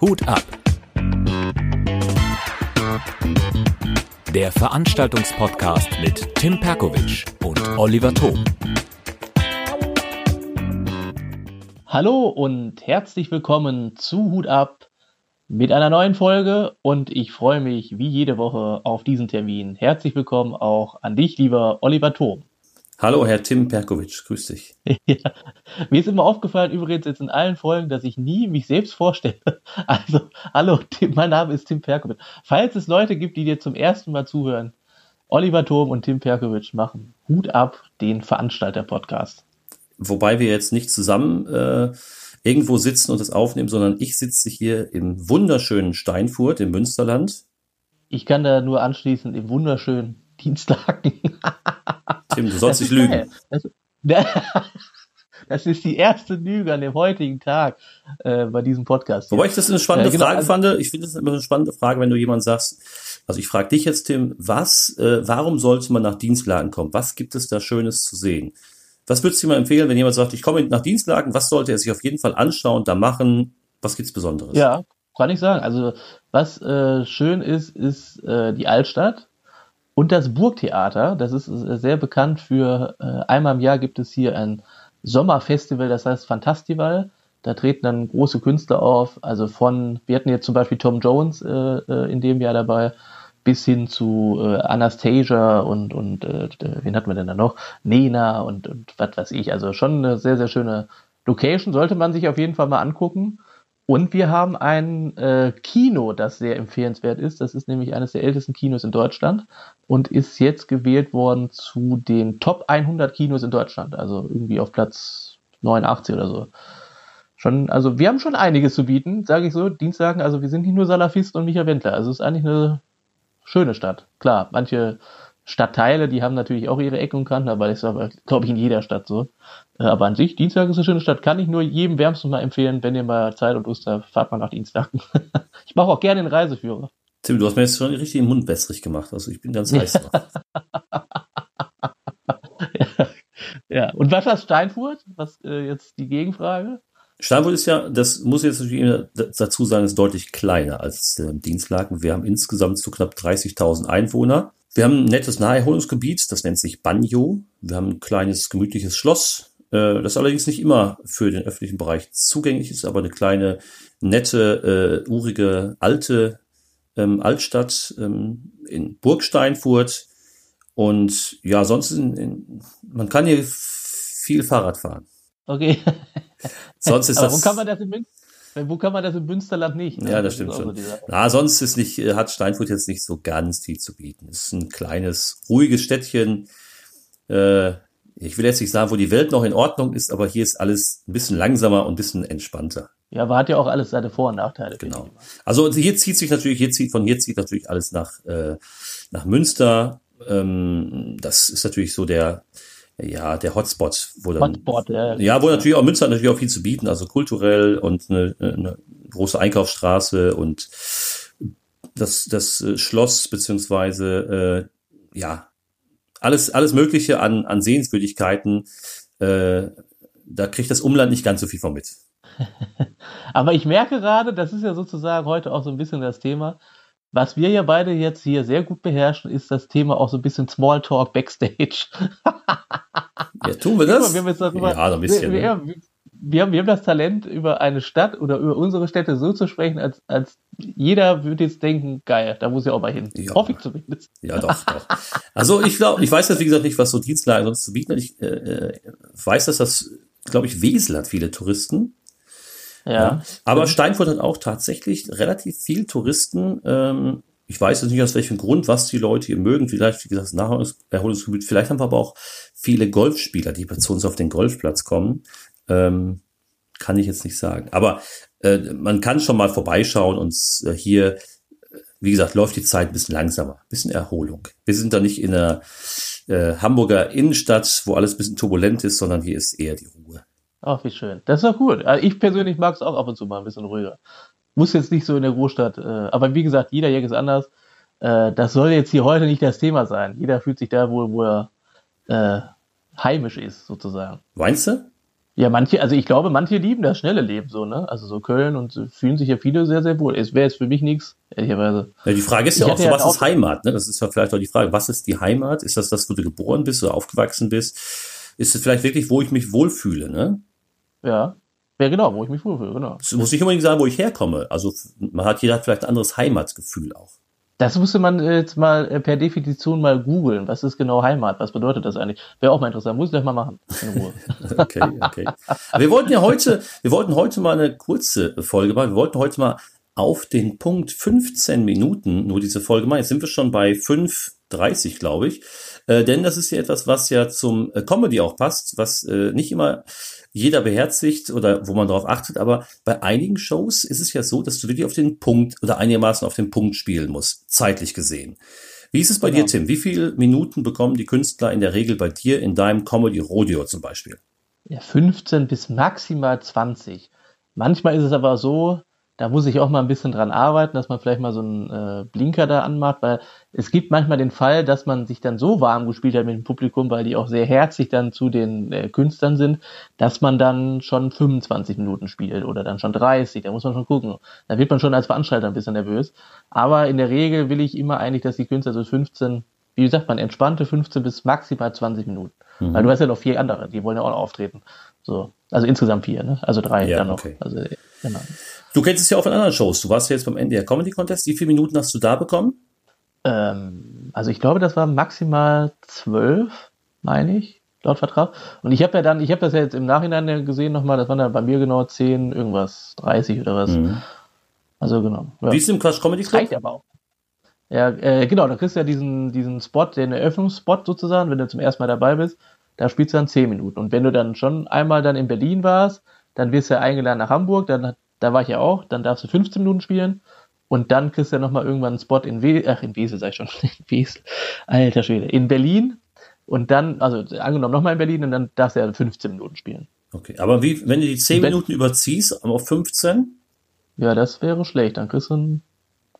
Hut ab. Der Veranstaltungspodcast mit Tim Perkovic und Oliver Thom. Hallo und herzlich willkommen zu Hut ab mit einer neuen Folge und ich freue mich wie jede Woche auf diesen Termin. Herzlich willkommen auch an dich, lieber Oliver Thom. Hallo, Herr Tim Perkovic, grüß dich. ja. Mir ist immer aufgefallen, übrigens jetzt in allen Folgen, dass ich nie mich selbst vorstelle. Also, hallo, Tim, mein Name ist Tim Perkovic. Falls es Leute gibt, die dir zum ersten Mal zuhören, Oliver Thom und Tim Perkovic machen Hut ab den Veranstalter-Podcast. Wobei wir jetzt nicht zusammen äh, irgendwo sitzen und das aufnehmen, sondern ich sitze hier im wunderschönen Steinfurt im Münsterland. Ich kann da nur anschließen, im wunderschönen Dienstlagen. Tim, du sollst nicht lügen. Das, das, ist die erste Lüge an dem heutigen Tag äh, bei diesem Podcast. Wobei ich das eine spannende äh, genau, Frage also, fand. Ich finde das immer eine spannende Frage, wenn du jemand sagst, also ich frage dich jetzt, Tim, was, äh, warum sollte man nach Dienstlagen kommen? Was gibt es da Schönes zu sehen? Was würdest du dir mal empfehlen, wenn jemand sagt, ich komme nach Dienstlagen, was sollte er sich auf jeden Fall anschauen, da machen? Was gibt's Besonderes? Ja, kann ich sagen. Also was äh, schön ist, ist äh, die Altstadt. Und das Burgtheater, das ist äh, sehr bekannt für, äh, einmal im Jahr gibt es hier ein Sommerfestival, das heißt Fantastival. Da treten dann große Künstler auf, also von, wir hatten jetzt zum Beispiel Tom Jones äh, äh in dem Jahr dabei, bis hin zu äh, Anastasia und, und äh, wen hatten wir denn da noch? Nena und, und was weiß ich. Also schon eine sehr, sehr schöne Location, sollte man sich auf jeden Fall mal angucken. Und wir haben ein äh, Kino, das sehr empfehlenswert ist. Das ist nämlich eines der ältesten Kinos in Deutschland und ist jetzt gewählt worden zu den Top 100 Kinos in Deutschland. Also irgendwie auf Platz 89 oder so. Schon, also wir haben schon einiges zu bieten, sage ich so. Dienstlagen, also wir sind nicht nur Salafisten und Micha Wendler. Also es ist eigentlich eine schöne Stadt. Klar, manche Stadtteile, die haben natürlich auch ihre Ecken und Kanten, aber das ist aber, glaube ich, in jeder Stadt so. Äh, aber an sich, Dienstag ist eine schöne Stadt. Kann ich nur jedem wärmstens mal empfehlen, wenn ihr mal Zeit und Lust habt, fahrt mal nach Dienstag. ich mache auch gerne den Reiseführer. Tim, du hast mir jetzt schon richtig den Mund wässrig gemacht. Also ich bin ganz heiß. ja. ja, und was ist Steinfurt? Was äh, jetzt die Gegenfrage? Steinfurt ist ja, das muss ich jetzt natürlich dazu sagen, ist deutlich kleiner als äh, Dienstlaken. Wir haben insgesamt so knapp 30.000 Einwohner. Wir haben ein nettes Naherholungsgebiet, das nennt sich Banjo. Wir haben ein kleines, gemütliches Schloss, äh, das allerdings nicht immer für den öffentlichen Bereich zugänglich ist, aber eine kleine, nette, äh, urige, alte ähm, Altstadt ähm, in Burgsteinfurt. Und ja, sonst in, in, man kann hier viel Fahrrad fahren. Okay. Sonst ist das. Wo kann man das in wo kann man das im Münsterland nicht? Ne? Ja, das, das stimmt schon. So Na, sonst ist nicht, äh, hat Steinfurt jetzt nicht so ganz viel zu bieten. Es ist ein kleines, ruhiges Städtchen. Äh, ich will jetzt nicht sagen, wo die Welt noch in Ordnung ist, aber hier ist alles ein bisschen langsamer und ein bisschen entspannter. Ja, aber hat ja auch alles seine Vor- und Nachteile. Genau. Also hier zieht sich natürlich, hier zieht, von hier zieht natürlich alles nach, äh, nach Münster. Ähm, das ist natürlich so der, ja, der Hotspot, wo dann, Hotspot, ja, ja, wo natürlich auch Münster natürlich auch viel zu bieten, also kulturell und eine, eine große Einkaufsstraße und das, das Schloss beziehungsweise äh, ja alles alles Mögliche an an Sehenswürdigkeiten. Äh, da kriegt das Umland nicht ganz so viel von mit. Aber ich merke gerade, das ist ja sozusagen heute auch so ein bisschen das Thema. Was wir ja beide jetzt hier sehr gut beherrschen, ist das Thema auch so ein bisschen Smalltalk Backstage. ja, tun wir das? Wir haben jetzt darüber, ja, ein bisschen. Wir, ne? wir, haben, wir haben das Talent, über eine Stadt oder über unsere Städte so zu sprechen, als, als jeder würde jetzt denken, geil, da muss ich auch mal hin. Ja. Hoffe ich zumindest. Ja, doch, doch. Also ich glaube, ich weiß jetzt, wie gesagt, nicht, was so Dienstleister sonst zu bieten hat. Ich äh, äh weiß, dass das, glaube ich, Wesel hat viele Touristen. Ja. Aber Steinfurt hat auch tatsächlich relativ viel Touristen. Ähm, ich weiß jetzt nicht aus welchem Grund, was die Leute hier mögen. Vielleicht, wie gesagt, das Naherholungsgebiet. Vielleicht haben wir aber auch viele Golfspieler, die zu uns auf den Golfplatz kommen. Ähm, kann ich jetzt nicht sagen. Aber äh, man kann schon mal vorbeischauen und äh, hier, wie gesagt, läuft die Zeit ein bisschen langsamer, ein bisschen Erholung. Wir sind da nicht in der äh, Hamburger Innenstadt, wo alles ein bisschen turbulent ist, sondern hier ist eher die Ruhe. Ach, wie schön. Das ist doch gut. Also ich persönlich mag es auch ab und zu mal ein bisschen ruhiger. Muss jetzt nicht so in der Großstadt, äh, aber wie gesagt, jeder Jäger ist anders. Äh, das soll jetzt hier heute nicht das Thema sein. Jeder fühlt sich da wohl, wo er äh, heimisch ist, sozusagen. Meinst du? Ja, manche, also ich glaube, manche lieben das schnelle Leben so, ne? Also so Köln und fühlen sich ja viele sehr, sehr wohl. Es wäre jetzt für mich nichts, ehrlicherweise. Ja, die Frage ist ja auch so, was ist Heimat, ne? Das ist ja vielleicht auch die Frage, was ist die Heimat? Ist das das, wo du geboren bist oder aufgewachsen bist? Ist es vielleicht wirklich, wo ich mich wohlfühle, ne? Ja. Ja, genau, wo ich mich wohlfühle, genau. Das muss nicht unbedingt sagen, wo ich herkomme. Also man hat jeder hat vielleicht ein anderes Heimatgefühl auch. Das musste man jetzt mal äh, per Definition mal googeln. Was ist genau Heimat? Was bedeutet das eigentlich? Wäre auch mal interessant. Muss ich gleich mal machen. okay, okay. Wir wollten ja heute, wir wollten heute mal eine kurze Folge machen. Wir wollten heute mal auf den Punkt 15 Minuten nur diese Folge machen. Jetzt sind wir schon bei 5,30, glaube ich. Äh, denn das ist ja etwas, was ja zum äh, Comedy auch passt, was äh, nicht immer jeder beherzigt oder wo man darauf achtet. Aber bei einigen Shows ist es ja so, dass du wirklich auf den Punkt oder einigermaßen auf den Punkt spielen musst, zeitlich gesehen. Wie ist es bei genau. dir, Tim? Wie viele Minuten bekommen die Künstler in der Regel bei dir in deinem Comedy Rodeo zum Beispiel? Ja, 15 bis maximal 20. Manchmal ist es aber so, da muss ich auch mal ein bisschen dran arbeiten, dass man vielleicht mal so einen äh, Blinker da anmacht, weil es gibt manchmal den Fall, dass man sich dann so warm gespielt hat mit dem Publikum, weil die auch sehr herzlich dann zu den äh, Künstlern sind, dass man dann schon 25 Minuten spielt oder dann schon 30, da muss man schon gucken. Da wird man schon als Veranstalter ein bisschen nervös. Aber in der Regel will ich immer eigentlich, dass die Künstler so 15, wie sagt man, entspannte 15 bis maximal 20 Minuten. Mhm. Weil du hast ja noch vier andere, die wollen ja auch noch auftreten. So. Also insgesamt vier, ne? Also drei ja, dann noch. Okay. Also, genau. Du kennst es ja auch von anderen Shows. Du warst ja jetzt beim NDR Comedy Contest. Wie viele Minuten hast du da bekommen? Ähm, also ich glaube, das war maximal zwölf, meine ich, laut Vertrag. Und ich habe ja dann, ich habe das ja jetzt im Nachhinein gesehen nochmal, das waren dann bei mir genau zehn, irgendwas, 30 oder was. Mhm. Also genau. Ja. Wie ist es im Crash Comedy Club? Reicht aber auch. Ja, äh, genau, da kriegst du ja diesen, diesen Spot, den Eröffnungsspot sozusagen, wenn du zum ersten Mal dabei bist, da spielst du dann zehn Minuten. Und wenn du dann schon einmal dann in Berlin warst, dann wirst du ja eingeladen nach Hamburg, dann da war ich ja auch, dann darfst du 15 Minuten spielen und dann kriegst du ja nochmal irgendwann einen Spot in Wesel, ach, in Wesel sag ich schon, in Wesel, alter Schwede, in Berlin und dann, also angenommen nochmal in Berlin und dann darfst du ja 15 Minuten spielen. Okay, aber wie, wenn du die 10 wenn, Minuten überziehst, auf 15? Ja, das wäre schlecht, dann kriegst du ein,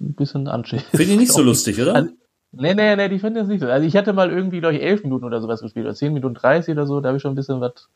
ein bisschen Anschiss. Finde ich nicht so lustig, oder? Also, nee, nee, nee, die finden das nicht so. Also ich hatte mal irgendwie, glaube ich, 11 Minuten oder sowas gespielt, oder 10 Minuten 30 oder so, da habe ich schon ein bisschen was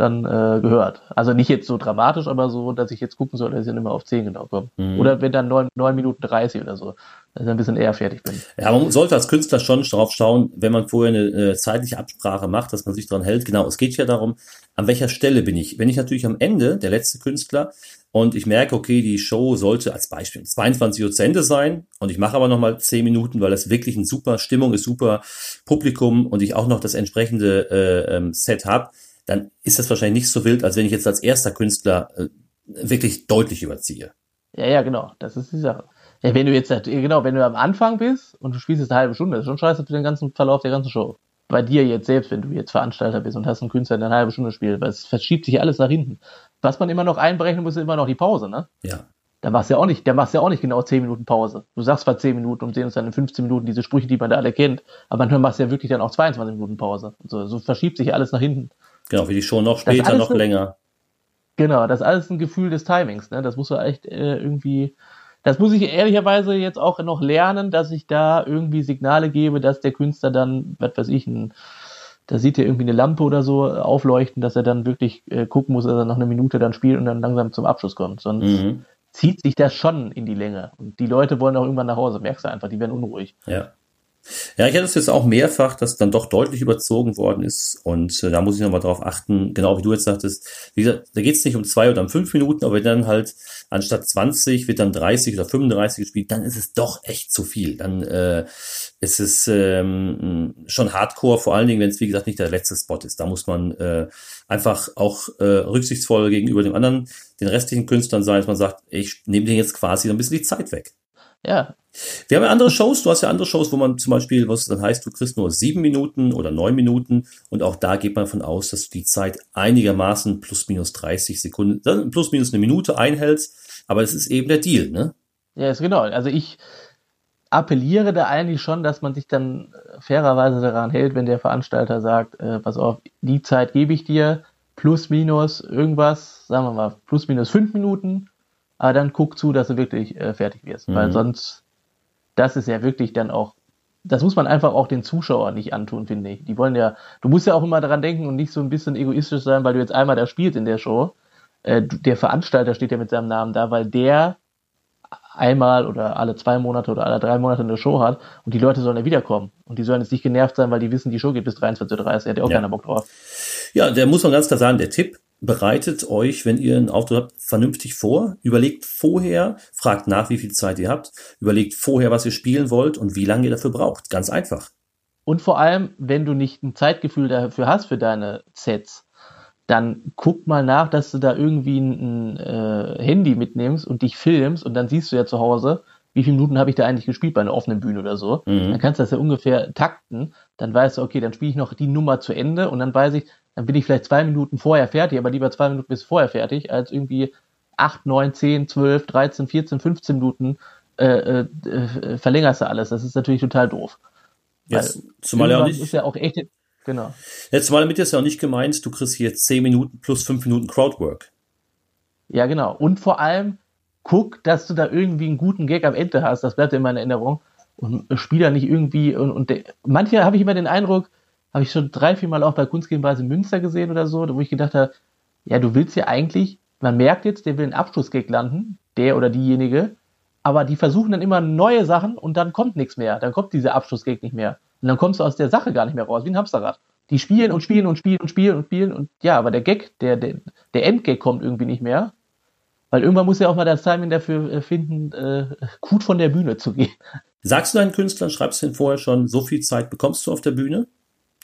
dann äh, gehört. Also nicht jetzt so dramatisch, aber so, dass ich jetzt gucken soll, dass ich dann immer auf 10 genau komme. Mhm. Oder wenn dann 9, 9 Minuten 30 oder so, dass ich ein bisschen eher fertig bin. Ja, man sollte als Künstler schon darauf schauen, wenn man vorher eine, eine zeitliche Absprache macht, dass man sich daran hält. Genau, es geht ja darum, an welcher Stelle bin ich. Wenn ich natürlich am Ende, der letzte Künstler, und ich merke, okay, die Show sollte als Beispiel 22 Uhr zu Ende sein und ich mache aber nochmal 10 Minuten, weil das wirklich eine super Stimmung ist, super Publikum und ich auch noch das entsprechende äh, ähm, Set habe, dann ist das wahrscheinlich nicht so wild, als wenn ich jetzt als erster Künstler äh, wirklich deutlich überziehe. Ja, ja, genau. Das ist die Sache. Ja, wenn du jetzt, genau, wenn du am Anfang bist und du spielst jetzt eine halbe Stunde, das ist schon scheiße für den ganzen Verlauf der ganzen Show. Bei dir jetzt selbst, wenn du jetzt Veranstalter bist und hast einen Künstler, der eine halbe Stunde spielt, weil es verschiebt sich alles nach hinten. Was man immer noch einberechnen muss, ist immer noch die Pause, ne? Ja. Da machst du ja auch nicht, da machst du ja auch nicht genau 10 Minuten Pause. Du sagst zwar 10 Minuten und sehen uns dann in 15 Minuten diese Sprüche, die man da alle kennt, aber manchmal machst du ja wirklich dann auch 22 Minuten Pause. So, so verschiebt sich alles nach hinten. Genau, wie die Show noch später, noch länger. Genau, das ist alles ein Gefühl des Timings. Ne? Das muss du echt äh, irgendwie, das muss ich ehrlicherweise jetzt auch noch lernen, dass ich da irgendwie Signale gebe, dass der Künstler dann, was weiß ich, ein, da sieht er irgendwie eine Lampe oder so aufleuchten, dass er dann wirklich äh, gucken muss, dass er noch eine Minute dann spielt und dann langsam zum Abschluss kommt. Sonst mhm. zieht sich das schon in die Länge. Und die Leute wollen auch irgendwann nach Hause, merkst du einfach, die werden unruhig. Ja. Ja, ich hatte es jetzt auch mehrfach, dass dann doch deutlich überzogen worden ist. Und äh, da muss ich nochmal drauf achten, genau wie du jetzt sagtest, wie gesagt, da geht es nicht um zwei oder um fünf Minuten, aber wenn dann halt anstatt 20 wird dann 30 oder 35 gespielt, dann ist es doch echt zu viel. Dann äh, ist es ähm, schon hardcore, vor allen Dingen, wenn es, wie gesagt, nicht der letzte Spot ist. Da muss man äh, einfach auch äh, rücksichtsvoll gegenüber dem anderen, den restlichen Künstlern sein, dass man sagt, ich nehme dir jetzt quasi ein bisschen die Zeit weg. Ja. Wir haben ja andere Shows, du hast ja andere Shows, wo man zum Beispiel, was dann heißt, du kriegst nur sieben Minuten oder neun Minuten und auch da geht man von aus, dass du die Zeit einigermaßen plus minus 30 Sekunden, plus minus eine Minute einhältst, aber es ist eben der Deal, ne? Ja, ist genau. Also ich appelliere da eigentlich schon, dass man sich dann fairerweise daran hält, wenn der Veranstalter sagt, äh, pass auf, die Zeit gebe ich dir, plus minus irgendwas, sagen wir mal, plus minus fünf Minuten aber dann guck zu, dass du wirklich äh, fertig wirst, mhm. weil sonst, das ist ja wirklich dann auch das muss man einfach auch den Zuschauern nicht antun, finde ich. Die wollen ja, du musst ja auch immer daran denken und nicht so ein bisschen egoistisch sein, weil du jetzt einmal da spielst in der Show. Äh, der Veranstalter steht ja mit seinem Namen da, weil der einmal oder alle zwei Monate oder alle drei Monate eine Show hat und die Leute sollen ja wiederkommen. Und die sollen jetzt nicht genervt sein, weil die wissen, die Show geht bis 23.30 Uhr. Hat ja auch ja. keiner Bock drauf. Ja, der muss man ganz klar sagen, der Tipp, bereitet euch, wenn ihr einen Auftritt habt, vernünftig vor. Überlegt vorher, fragt nach, wie viel Zeit ihr habt. Überlegt vorher, was ihr spielen wollt und wie lange ihr dafür braucht. Ganz einfach. Und vor allem, wenn du nicht ein Zeitgefühl dafür hast für deine Sets, dann guck mal nach, dass du da irgendwie ein, ein äh, Handy mitnimmst und dich filmst und dann siehst du ja zu Hause, wie viele Minuten habe ich da eigentlich gespielt bei einer offenen Bühne oder so. Mhm. Dann kannst du das ja ungefähr takten. Dann weißt du, okay, dann spiele ich noch die Nummer zu Ende und dann weiß ich, dann bin ich vielleicht zwei Minuten vorher fertig, aber lieber zwei Minuten bis vorher fertig, als irgendwie acht, neun, zehn, zwölf, dreizehn, vierzehn, fünfzehn Minuten äh, äh, verlängerst du alles. Das ist natürlich total doof. Jetzt, zumal ja auch nicht. Ist ja auch echt, Genau. Jetzt mal damit ist ja auch nicht gemeint, du kriegst hier 10 Minuten plus 5 Minuten Crowdwork. Ja, genau. Und vor allem, guck, dass du da irgendwie einen guten Gag am Ende hast. Das bleibt in meiner Erinnerung. Und spiel da nicht irgendwie. Und, und manche habe ich immer den Eindruck, habe ich schon drei, vier Mal auch bei Kunstgegenweise Münster gesehen oder so, wo ich gedacht habe, ja, du willst ja eigentlich, man merkt jetzt, der will einen Abschlussgag landen, der oder diejenige, aber die versuchen dann immer neue Sachen und dann kommt nichts mehr. Dann kommt dieser Abschlussgag nicht mehr. Und dann kommst du aus der Sache gar nicht mehr raus, wie ein Hamsterrad. Die spielen und spielen und spielen und spielen und spielen und ja, aber der Gag, der, der, der Endgag kommt irgendwie nicht mehr. Weil irgendwann muss ja auch mal das Timing dafür äh, finden, äh, gut von der Bühne zu gehen. Sagst du deinen Künstlern, schreibst du denn vorher schon, so viel Zeit bekommst du auf der Bühne?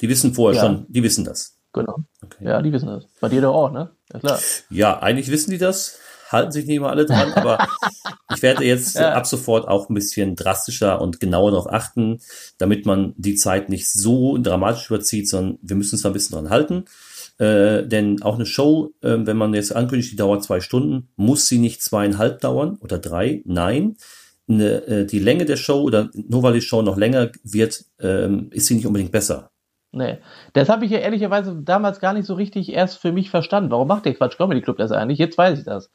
Die wissen vorher ja. schon, die wissen das. Genau. Okay. Ja, die wissen das. Bei dir doch auch, ne? Ja, klar. Ja, eigentlich wissen die das halten sich nicht immer alle dran, aber ich werde jetzt ja. ab sofort auch ein bisschen drastischer und genauer darauf achten, damit man die Zeit nicht so dramatisch überzieht, sondern wir müssen uns da ein bisschen dran halten. Äh, denn auch eine Show, äh, wenn man jetzt ankündigt, die dauert zwei Stunden, muss sie nicht zweieinhalb dauern oder drei. Nein. Eine, äh, die Länge der Show oder nur weil die Show noch länger wird, ähm, ist sie nicht unbedingt besser. Nee. Das habe ich ja ehrlicherweise damals gar nicht so richtig erst für mich verstanden. Warum macht der Quatsch Comedy Club das eigentlich? Jetzt weiß ich das.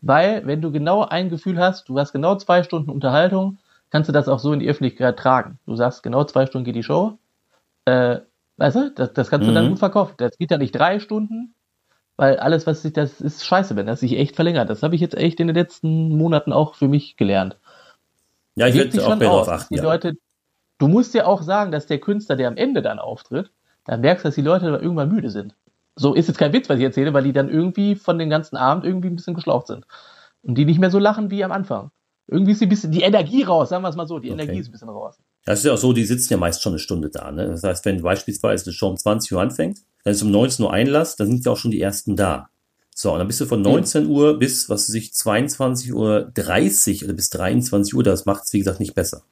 Weil, wenn du genau ein Gefühl hast, du hast genau zwei Stunden Unterhaltung, kannst du das auch so in die Öffentlichkeit tragen. Du sagst, genau zwei Stunden geht die Show. Äh, weißt du, das, das kannst mhm. du dann mhm. gut verkaufen. Das geht ja nicht drei Stunden, weil alles, was sich, das ist scheiße, wenn das sich echt verlängert. Das habe ich jetzt echt in den letzten Monaten auch für mich gelernt. Ja, ich würde auch darauf achten. Die ja. Leute, du musst ja auch sagen, dass der Künstler, der am Ende dann auftritt, dann merkst du, dass die Leute irgendwann müde sind so ist jetzt kein Witz, was ich erzähle, weil die dann irgendwie von den ganzen Abend irgendwie ein bisschen geschlaucht sind. Und die nicht mehr so lachen wie am Anfang. Irgendwie ist die, bisschen, die Energie raus, sagen wir es mal so, die okay. Energie ist ein bisschen raus. Das ist ja auch so, die sitzen ja meist schon eine Stunde da. Ne? Das heißt, wenn beispielsweise eine Show um 20 Uhr anfängt, dann ist um 19 Uhr Einlass, dann sind ja auch schon die ersten da. So, und dann bist du von 19 Uhr bis, was weiß ich, 22 Uhr 30 oder bis 23 Uhr, das macht es, wie gesagt, nicht besser.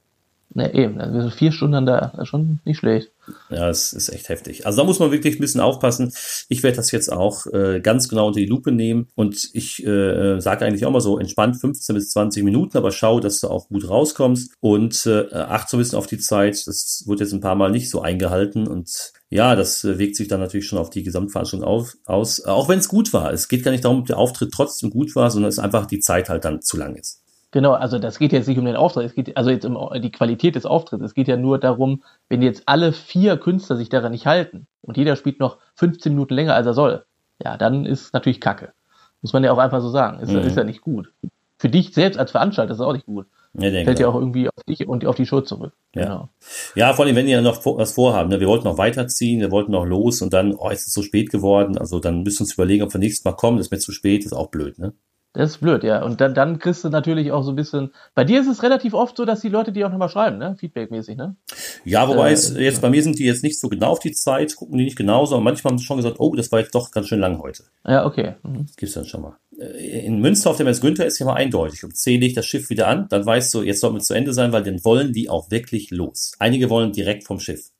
Ne, eben, also vier Stunden da, das ist schon nicht schlecht. Ja, das ist echt heftig. Also da muss man wirklich ein bisschen aufpassen. Ich werde das jetzt auch äh, ganz genau unter die Lupe nehmen und ich äh, sage eigentlich auch mal so entspannt 15 bis 20 Minuten, aber schau, dass du auch gut rauskommst und äh, acht so ein bisschen auf die Zeit. Das wurde jetzt ein paar Mal nicht so eingehalten und ja, das äh, wirkt sich dann natürlich schon auf die Gesamtveranstaltung auf, aus, auch wenn es gut war. Es geht gar nicht darum, ob der Auftritt trotzdem gut war, sondern es einfach die Zeit halt dann zu lang ist. Genau, also das geht jetzt nicht um den Auftritt, es geht also jetzt um die Qualität des Auftritts. Es geht ja nur darum, wenn jetzt alle vier Künstler sich daran nicht halten und jeder spielt noch 15 Minuten länger, als er soll, ja, dann ist natürlich Kacke. Muss man ja auch einfach so sagen. Ist, mhm. ist ja nicht gut. Für dich selbst als Veranstalter ist es auch nicht gut. Ja, Fällt ja auch irgendwie auf dich und auf die Show zurück. Ja, genau. ja vor allem, wenn ja noch was vorhaben. Ne? Wir wollten noch weiterziehen, wir wollten noch los und dann, oh, ist es so spät geworden. Also dann müssen wir uns überlegen, ob wir nächstes Mal kommen. Das ist mir zu spät, ist auch blöd, ne? Das ist blöd, ja. Und dann, dann kriegst du natürlich auch so ein bisschen. Bei dir ist es relativ oft so, dass die Leute dir auch nochmal schreiben, ne? Feedback-mäßig, ne? Ja, wobei äh, es jetzt bei mir sind die jetzt nicht so genau auf die Zeit, gucken die nicht genauso, aber manchmal haben sie schon gesagt, oh, das war jetzt doch ganz schön lang heute. Ja, okay. Mhm. Das gibt's dann schon mal. Äh, in Münster auf dem Mess Günther ist ja mal eindeutig. Und zähle ich das Schiff wieder an, dann weißt du, jetzt soll es zu Ende sein, weil dann wollen die auch wirklich los. Einige wollen direkt vom Schiff.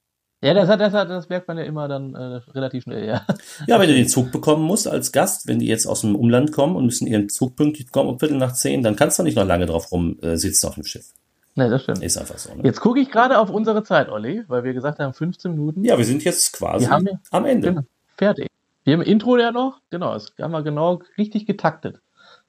Ja, das, hat, das, hat, das merkt man ja immer dann äh, relativ schnell, ja. Ja, wenn du den Zug bekommen musst als Gast, wenn die jetzt aus dem Umland kommen und müssen ihren Zug pünktlich kommen um Viertel nach zehn, dann kannst du nicht noch lange drauf rum äh, sitzen auf dem Schiff. Nee, das stimmt. Ist einfach so. Ne? Jetzt gucke ich gerade auf unsere Zeit, Olli, weil wir gesagt haben 15 Minuten. Ja, wir sind jetzt quasi haben, am Ende. Genau, fertig. Wir haben Intro ja noch, genau, das haben wir genau richtig getaktet.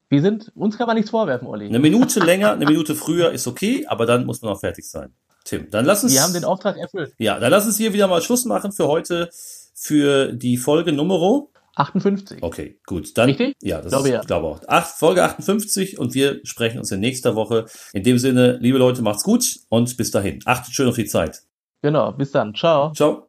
Wir sind, uns kann man nichts vorwerfen, Olli. Eine Minute länger, eine Minute früher ist okay, aber dann muss man auch fertig sein. Tim, dann lass uns. Wir haben den Auftrag erfüllt. Ja, dann lass uns hier wieder mal Schluss machen für heute, für die Folge Nummer 58. Okay, gut. Dann, Richtig? Ja, das glaube ist, ja. glaube auch. Acht, Folge 58 und wir sprechen uns in nächster Woche. In dem Sinne, liebe Leute, macht's gut und bis dahin. Achtet schön auf die Zeit. Genau, bis dann. Ciao. Ciao.